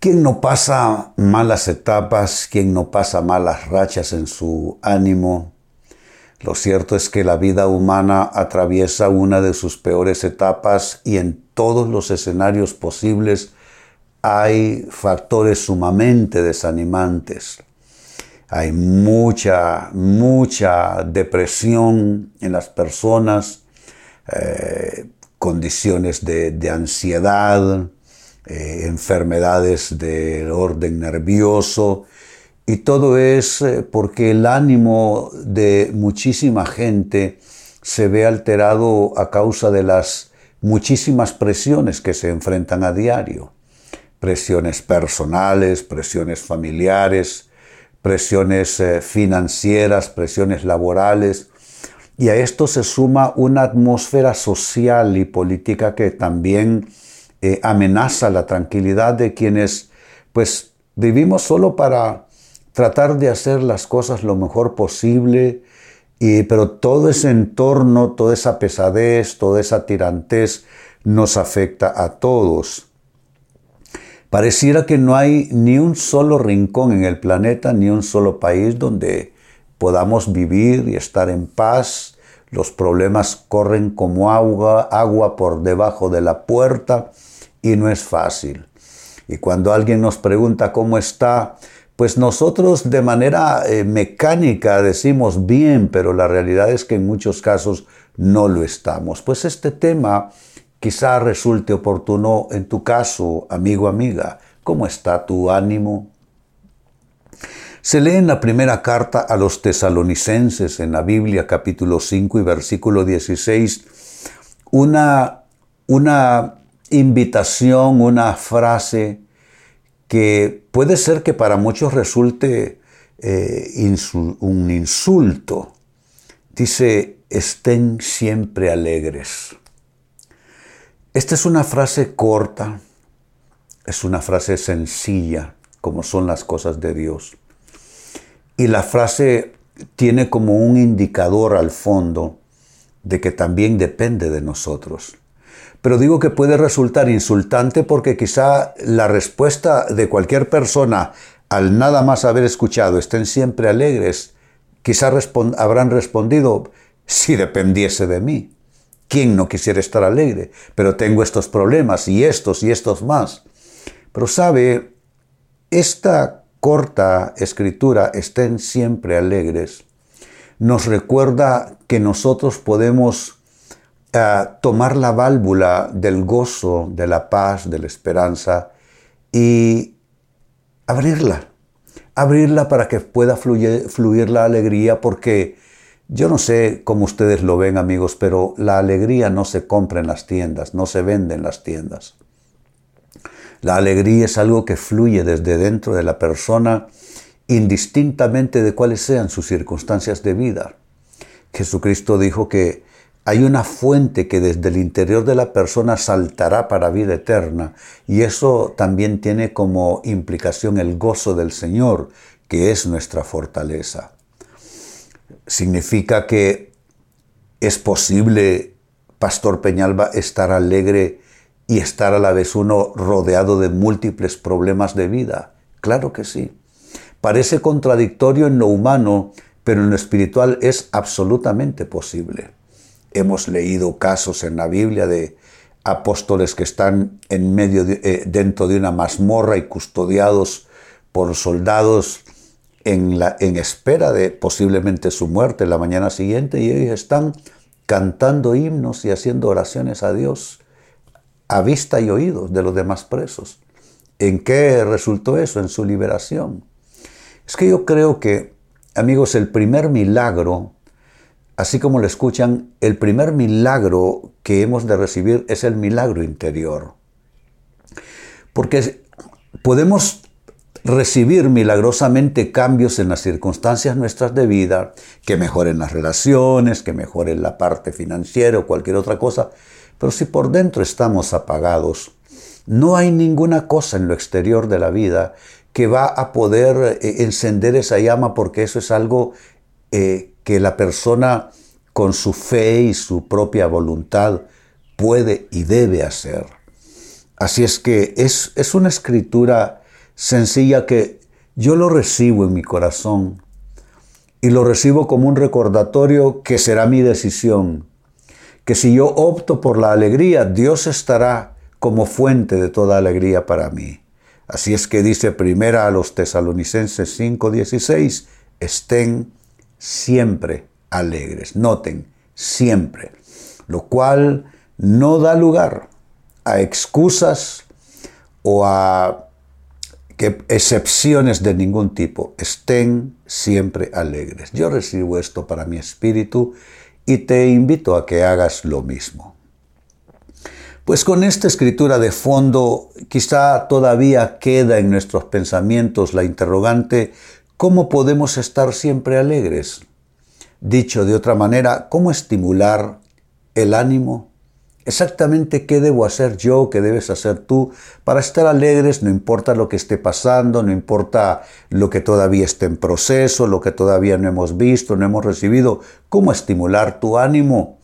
¿Quién no pasa malas etapas? ¿Quién no pasa malas rachas en su ánimo? Lo cierto es que la vida humana atraviesa una de sus peores etapas y en todos los escenarios posibles hay factores sumamente desanimantes. Hay mucha, mucha depresión en las personas, eh, condiciones de ansiedad, eh, enfermedades del orden nervioso, y todo es eh, porque el ánimo de muchísima gente se ve alterado a causa de las muchísimas presiones que se enfrentan a diario. Presiones personales, presiones familiares, presiones eh, financieras, presiones laborales. Y a esto se suma una atmósfera social y política que también eh, amenaza la tranquilidad de quienes pues vivimos solo para tratar de hacer las cosas lo mejor posible, y, pero todo ese entorno, toda esa pesadez, toda esa tirantez nos afecta a todos. Pareciera que no hay ni un solo rincón en el planeta, ni un solo país donde podamos vivir y estar en paz. Los problemas corren como agua, agua por debajo de la puerta y no es fácil. Y cuando alguien nos pregunta cómo está, pues nosotros de manera eh, mecánica decimos bien, pero la realidad es que en muchos casos no lo estamos. Pues este tema quizá resulte oportuno en tu caso, amigo, amiga. ¿Cómo está tu ánimo? Se lee en la primera carta a los tesalonicenses en la Biblia capítulo 5 y versículo 16 una, una invitación, una frase que puede ser que para muchos resulte eh, un insulto. Dice, estén siempre alegres. Esta es una frase corta, es una frase sencilla, como son las cosas de Dios. Y la frase tiene como un indicador al fondo de que también depende de nosotros. Pero digo que puede resultar insultante porque quizá la respuesta de cualquier persona al nada más haber escuchado estén siempre alegres, quizá habrán respondido si dependiese de mí. ¿Quién no quisiera estar alegre? Pero tengo estos problemas y estos y estos más. Pero sabe, esta corta escritura, estén siempre alegres, nos recuerda que nosotros podemos tomar la válvula del gozo, de la paz, de la esperanza y abrirla. Abrirla para que pueda fluir, fluir la alegría porque yo no sé cómo ustedes lo ven amigos, pero la alegría no se compra en las tiendas, no se vende en las tiendas. La alegría es algo que fluye desde dentro de la persona indistintamente de cuáles sean sus circunstancias de vida. Jesucristo dijo que hay una fuente que desde el interior de la persona saltará para vida eterna y eso también tiene como implicación el gozo del Señor, que es nuestra fortaleza. Significa que es posible, Pastor Peñalba, estar alegre y estar a la vez uno rodeado de múltiples problemas de vida. Claro que sí. Parece contradictorio en lo humano, pero en lo espiritual es absolutamente posible. Hemos leído casos en la Biblia de apóstoles que están en medio eh, dentro de una mazmorra y custodiados por soldados en, la, en espera de posiblemente su muerte la mañana siguiente y ellos están cantando himnos y haciendo oraciones a Dios a vista y oídos de los demás presos. ¿En qué resultó eso? En su liberación. Es que yo creo que, amigos, el primer milagro Así como lo escuchan, el primer milagro que hemos de recibir es el milagro interior. Porque podemos recibir milagrosamente cambios en las circunstancias nuestras de vida, que mejoren las relaciones, que mejoren la parte financiera o cualquier otra cosa, pero si por dentro estamos apagados, no hay ninguna cosa en lo exterior de la vida que va a poder eh, encender esa llama porque eso es algo eh, que la persona con su fe y su propia voluntad puede y debe hacer. Así es que es, es una escritura sencilla que yo lo recibo en mi corazón y lo recibo como un recordatorio que será mi decisión, que si yo opto por la alegría, Dios estará como fuente de toda alegría para mí. Así es que dice primera a los tesalonicenses 5:16, estén siempre alegres. Noten, siempre. Lo cual no da lugar a excusas o a que excepciones de ningún tipo estén siempre alegres. Yo recibo esto para mi espíritu y te invito a que hagas lo mismo. Pues con esta escritura de fondo quizá todavía queda en nuestros pensamientos la interrogante, ¿cómo podemos estar siempre alegres? Dicho de otra manera, ¿cómo estimular el ánimo exactamente qué debo hacer yo, qué debes hacer tú para estar alegres, no importa lo que esté pasando, no importa lo que todavía esté en proceso, lo que todavía no hemos visto, no hemos recibido, cómo estimular tu ánimo.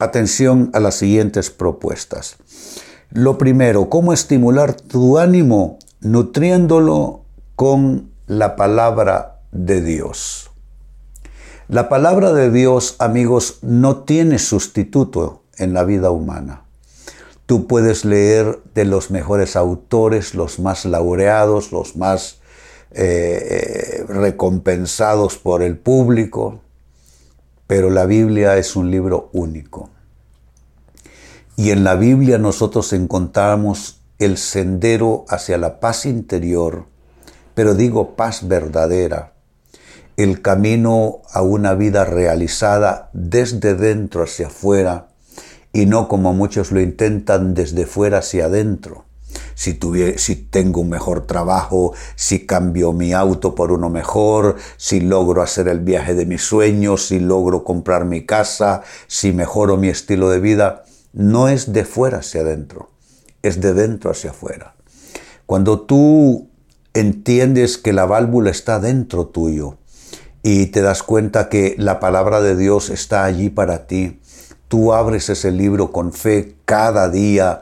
Atención a las siguientes propuestas. Lo primero, cómo estimular tu ánimo nutriéndolo con la palabra de Dios. La palabra de Dios, amigos, no tiene sustituto en la vida humana. Tú puedes leer de los mejores autores, los más laureados, los más eh, recompensados por el público, pero la Biblia es un libro único. Y en la Biblia nosotros encontramos el sendero hacia la paz interior, pero digo paz verdadera, el camino a una vida realizada desde dentro hacia afuera, y no como muchos lo intentan desde fuera hacia adentro. Si, si tengo un mejor trabajo, si cambio mi auto por uno mejor, si logro hacer el viaje de mis sueños, si logro comprar mi casa, si mejoro mi estilo de vida, no es de fuera hacia adentro, es de dentro hacia afuera. Cuando tú entiendes que la válvula está dentro tuyo y te das cuenta que la palabra de Dios está allí para ti, Tú abres ese libro con fe cada día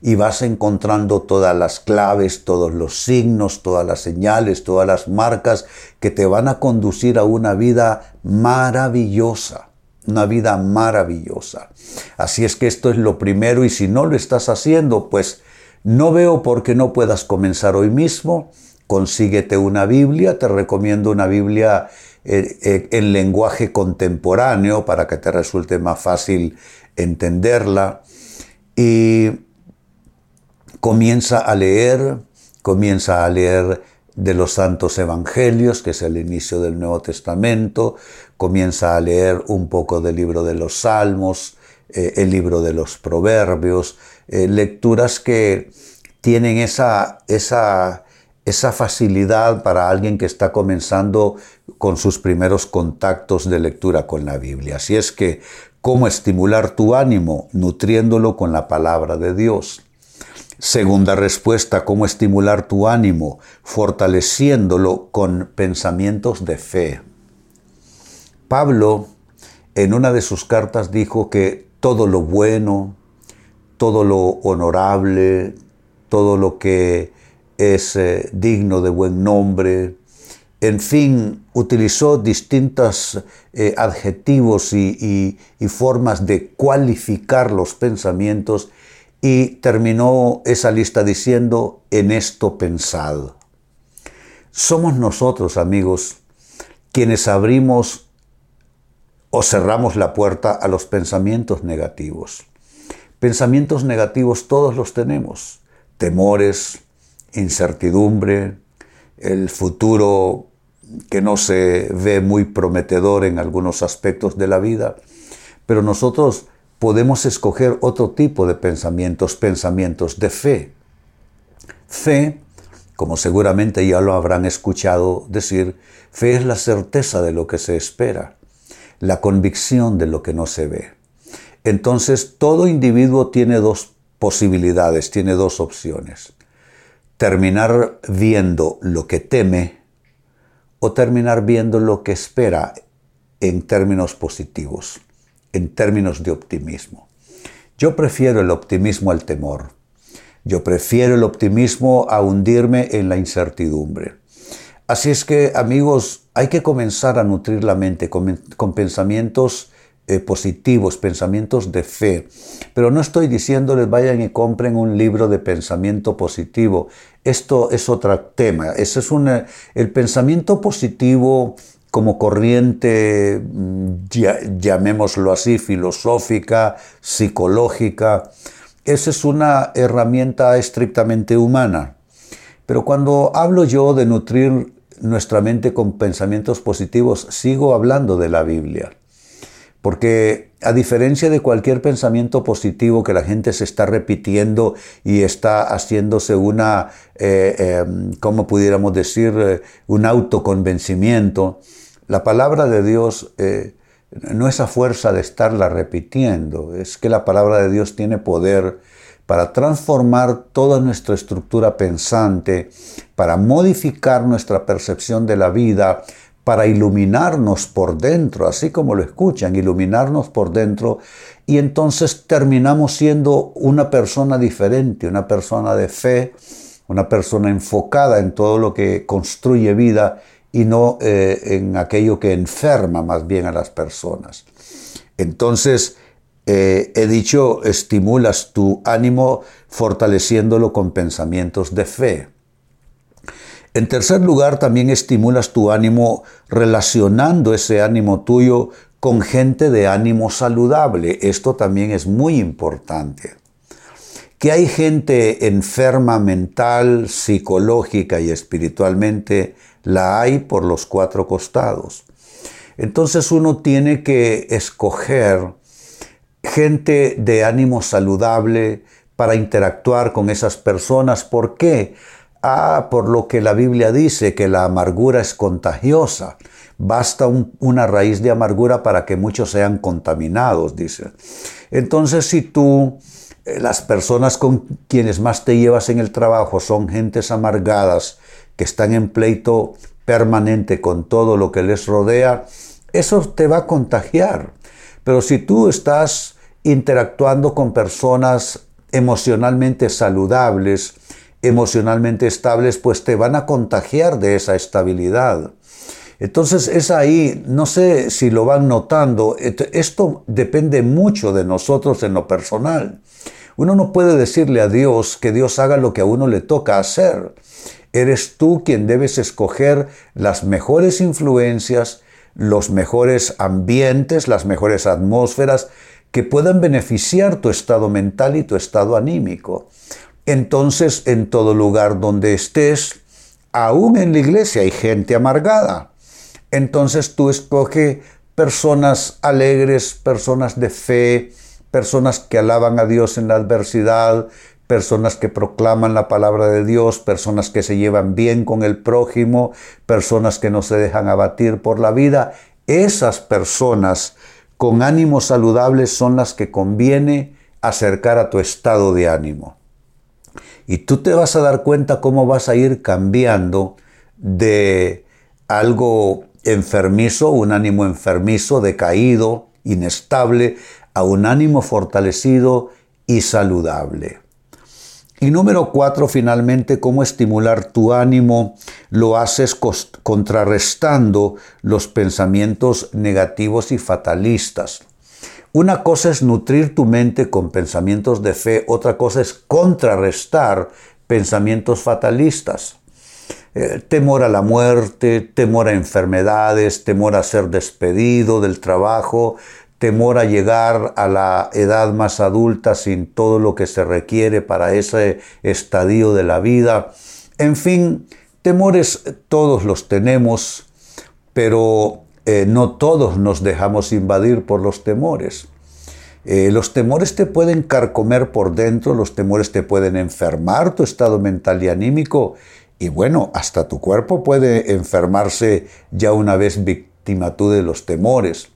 y vas encontrando todas las claves, todos los signos, todas las señales, todas las marcas que te van a conducir a una vida maravillosa, una vida maravillosa. Así es que esto es lo primero y si no lo estás haciendo, pues no veo por qué no puedas comenzar hoy mismo. Consíguete una Biblia, te recomiendo una Biblia eh, eh, en lenguaje contemporáneo para que te resulte más fácil entenderla. Y comienza a leer, comienza a leer de los santos evangelios, que es el inicio del Nuevo Testamento, comienza a leer un poco del libro de los Salmos, eh, el libro de los Proverbios, lecturas que tienen esa, esa esa facilidad para alguien que está comenzando con sus primeros contactos de lectura con la Biblia. Así es que, ¿cómo estimular tu ánimo? Nutriéndolo con la palabra de Dios. Segunda respuesta, ¿cómo estimular tu ánimo? Fortaleciéndolo con pensamientos de fe. Pablo, en una de sus cartas, dijo que todo lo bueno, todo lo honorable, todo lo que es digno de buen nombre. En fin, utilizó distintos eh, adjetivos y, y formas de cualificar los pensamientos y terminó esa lista diciendo, en esto pensad. Somos nosotros, amigos, quienes abrimos o cerramos la puerta a los pensamientos negativos. Pensamientos negativos todos los tenemos, temores, incertidumbre, el futuro que no se ve muy prometedor en algunos aspectos de la vida, pero nosotros podemos escoger otro tipo de pensamientos, pensamientos de fe. Fe Como seguramente ya lo habrán escuchado decir, fe es la certeza de lo que se espera, la convicción de lo que no se ve. Entonces, todo individuo tiene dos posibilidades, tiene dos opciones. Terminar viendo lo que teme o terminar viendo lo que espera en términos positivos, en términos de optimismo. Yo prefiero el optimismo al temor. Yo prefiero el optimismo a hundirme en la incertidumbre. Así es que, amigos, hay que comenzar a nutrir la mente con, pensamientos eh, positivos, pensamientos de fe. Pero no estoy diciéndoles vayan y compren un libro de pensamiento positivo. Esto es otro tema. Ese es un, el pensamiento positivo como corriente, mm, llamémoslo así, filosófica, psicológica. Esa es una herramienta estrictamente humana. Pero cuando hablo yo de nutrir nuestra mente con pensamientos positivos, sigo hablando de la Biblia. Porque a diferencia de cualquier pensamiento positivo que la gente se está repitiendo y está haciéndose una, eh, em, ¿cómo pudiéramos decir?, eh, un autoconvencimiento, la palabra de Dios eh, no es a fuerza de estarla repitiendo, es que la palabra de Dios tiene poder para transformar toda nuestra estructura pensante, para modificar nuestra percepción de la vida, para iluminarnos por dentro, así como lo escuchan, iluminarnos por dentro, y entonces terminamos siendo una persona diferente, una persona de fe, una persona enfocada en todo lo que construye vida y no eh, en aquello que enferma más bien a las personas. Entonces, eh, he dicho, estimulas tu ánimo fortaleciéndolo con pensamientos de fe. En tercer lugar, también estimulas tu ánimo relacionando ese ánimo tuyo con gente de ánimo saludable. Esto también es muy importante. Que hay gente enferma mental, psicológica y espiritualmente, la hay por los cuatro costados. Entonces uno tiene que escoger gente de ánimo saludable para interactuar con esas personas. ¿Por qué? Ah, por lo que la Biblia dice, que la amargura es contagiosa. Basta una raíz de amargura para que muchos sean contaminados, dice. Entonces, si tú, eh, las personas con quienes más te llevas en el trabajo son gentes amargadas, que están en pleito permanente con todo lo que les rodea, eso te va a contagiar. Pero si tú estás interactuando con personas emocionalmente saludables, emocionalmente estables, pues te van a contagiar de esa estabilidad. Entonces es ahí, no sé si lo van notando, esto depende mucho de nosotros en lo personal. Uno no puede decirle a Dios que Dios haga lo que a uno le toca hacer. Eres tú quien debes escoger las mejores influencias, los mejores ambientes, las mejores atmósferas que puedan beneficiar tu estado mental y tu estado anímico. Entonces, en todo lugar donde estés, aún en la iglesia hay gente amargada. Entonces tú escoge personas alegres, personas de fe, personas que alaban a Dios en la adversidad, personas que proclaman la palabra de Dios, personas que se llevan bien con el prójimo, personas que no se dejan abatir por la vida. Esas personas con ánimo saludable son las que conviene acercar a tu estado de ánimo. Y tú te vas a dar cuenta cómo vas a ir cambiando de algo enfermizo, un ánimo enfermizo, decaído, inestable, a un ánimo fortalecido y saludable. Y número cuatro, finalmente, cómo estimular tu ánimo. Lo haces contrarrestando los pensamientos negativos y fatalistas. Una cosa es nutrir tu mente con pensamientos de fe, otra cosa es contrarrestar pensamientos fatalistas. Eh, temor a la muerte, temor a enfermedades, temor a ser despedido del trabajo, temor a llegar a la edad más adulta sin todo lo que se requiere para ese estadio de la vida. En fin, temores todos los tenemos, pero eh, no todos nos dejamos invadir por los temores. Eh, los temores te pueden carcomer por dentro, los temores te pueden enfermar tu estado mental y anímico Y bueno, hasta tu cuerpo puede enfermarse ya una vez víctima tú de los temores.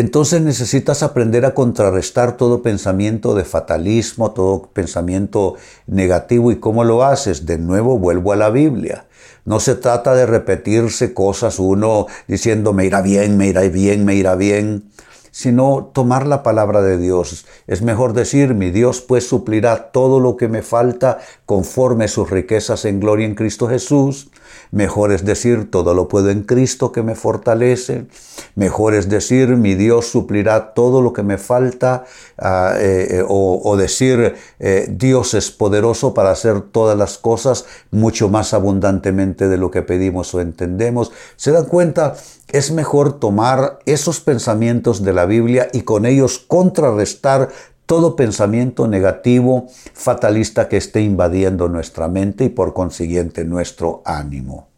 Entonces necesitas aprender a contrarrestar todo pensamiento de fatalismo, todo pensamiento negativo. ¿Y cómo lo haces? De nuevo vuelvo a la Biblia. No se trata de repetirse cosas uno diciendo me irá bien, me irá bien, me irá bien sino tomar la palabra de Dios. Es mejor decir, mi Dios pues suplirá todo lo que me falta conforme sus riquezas en gloria en Cristo Jesús. Mejor es decir, todo lo puedo en Cristo que me fortalece. Mejor es decir, mi Dios suplirá todo lo que me falta. Ah, eh, eh, o, decir, eh, Dios es poderoso para hacer todas las cosas mucho más abundantemente de lo que pedimos o entendemos. ¿Se dan cuenta? es mejor tomar esos pensamientos de la Biblia y con ellos contrarrestar todo pensamiento negativo, fatalista que esté invadiendo nuestra mente y por consiguiente nuestro ánimo.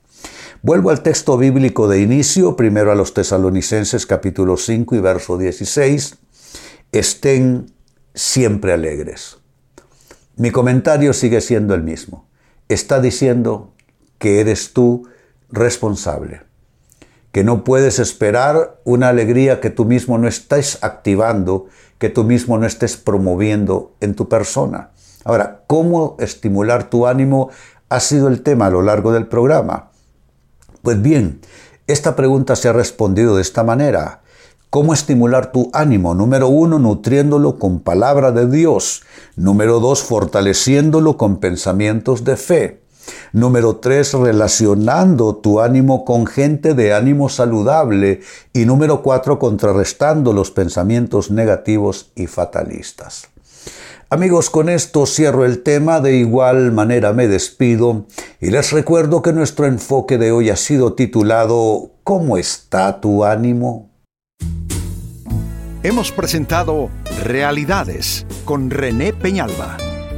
Vuelvo al texto bíblico de inicio, primero a los tesalonicenses capítulo 5 y verso 16. Estén siempre alegres. Mi comentario sigue siendo el mismo. Está diciendo que eres tú responsable que no puedes esperar una alegría que tú mismo no estés activando, que tú mismo no estés promoviendo en tu persona. Ahora, ¿cómo estimular tu ánimo ha sido el tema a lo largo del programa? Pues bien, esta pregunta se ha respondido de esta manera. ¿Cómo estimular tu ánimo? Número uno, nutriéndolo con palabra de Dios. Número dos, fortaleciéndolo con pensamientos de fe. Número tres, relacionando tu ánimo con gente de ánimo saludable. Y número cuatro, contrarrestando los pensamientos negativos y fatalistas. Amigos, con esto cierro el tema, de igual manera me despido y les recuerdo que nuestro enfoque de hoy ha sido titulado ¿Cómo está tu ánimo? Hemos presentado Realidades con René Peñalba.